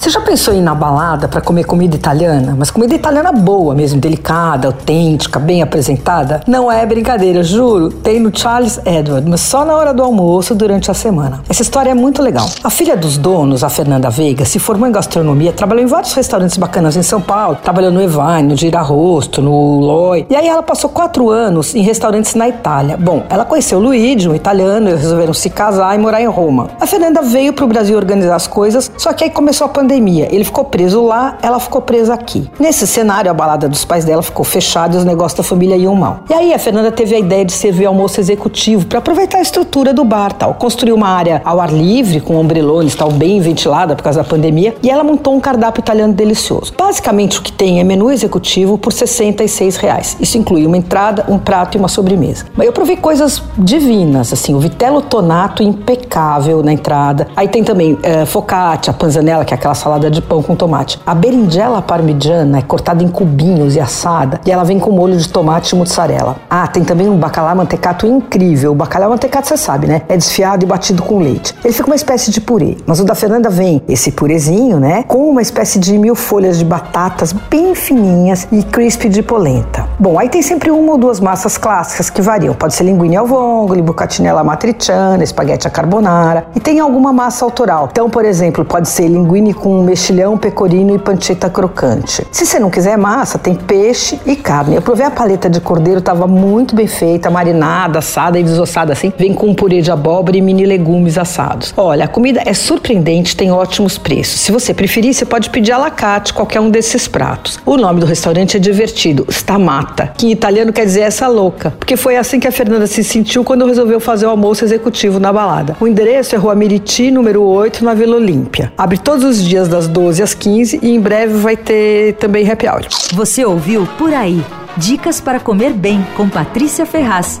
Você já pensou em ir na balada para comer comida italiana? Mas comida italiana boa mesmo, delicada, autêntica, bem apresentada? Não é brincadeira, juro. Tem no Charles Edward, mas só na hora do almoço durante a semana. Essa história é muito legal. A filha dos donos, a Fernanda Veiga, se formou em gastronomia, trabalhou em vários restaurantes bacanas em São Paulo. Trabalhou no Evine, no Girarosto, no Loi. E aí ela passou quatro anos em restaurantes na Itália. Bom, ela conheceu Luigi, um italiano, eles resolveram se casar e morar em Roma. A Fernanda veio para o Brasil organizar as coisas, só que aí começou a pandemia pandemia. Ele ficou preso lá, ela ficou presa aqui. Nesse cenário, a balada dos pais dela ficou fechada e os negócios da família iam mal. E aí a Fernanda teve a ideia de servir almoço executivo para aproveitar a estrutura do bar, tal. Construiu uma área ao ar livre com ombrelones, tal, bem ventilada por causa da pandemia, e ela montou um cardápio italiano delicioso. Basicamente o que tem é menu executivo por 66 reais. Isso inclui uma entrada, um prato e uma sobremesa. Mas eu provei coisas divinas, assim, o vitello tonato impecável na entrada. Aí tem também é, focaccia, panzanella, que é aquela salada de pão com tomate. A berinjela parmigiana é cortada em cubinhos e assada e ela vem com molho de tomate e mussarela. Ah, tem também um bacalhau mantecato incrível. O bacalhau mantecato você sabe, né? É desfiado e batido com leite. Ele fica uma espécie de purê, mas o da Fernanda vem esse purezinho, né? Com uma espécie de mil folhas de batatas bem fininhas e crisp de polenta. Bom, aí tem sempre uma ou duas massas clássicas que variam. Pode ser linguine al vongole, bucatine matriciana, espaguete à carbonara. E tem alguma massa autoral. Então, por exemplo, pode ser linguine com mexilhão, pecorino e panceta crocante. Se você não quiser massa, tem peixe e carne. Eu provei a paleta de cordeiro, estava muito bem feita, marinada, assada e desossada assim. Vem com um purê de abóbora e mini legumes assados. Olha, a comida é surpreendente, tem ótimos preços. Se você preferir, você pode pedir alacate, qualquer um desses pratos. O nome do restaurante é divertido, Que em italiano quer dizer essa louca, porque foi assim que a Fernanda se sentiu quando resolveu fazer o almoço executivo na balada. O endereço é Rua Miriti, número 8, na Vila Olímpia. Abre todos os dias dias das 12 às 15 e em breve vai ter também happy hour. Você ouviu Por Aí. Dicas para comer bem com Patrícia Ferraz.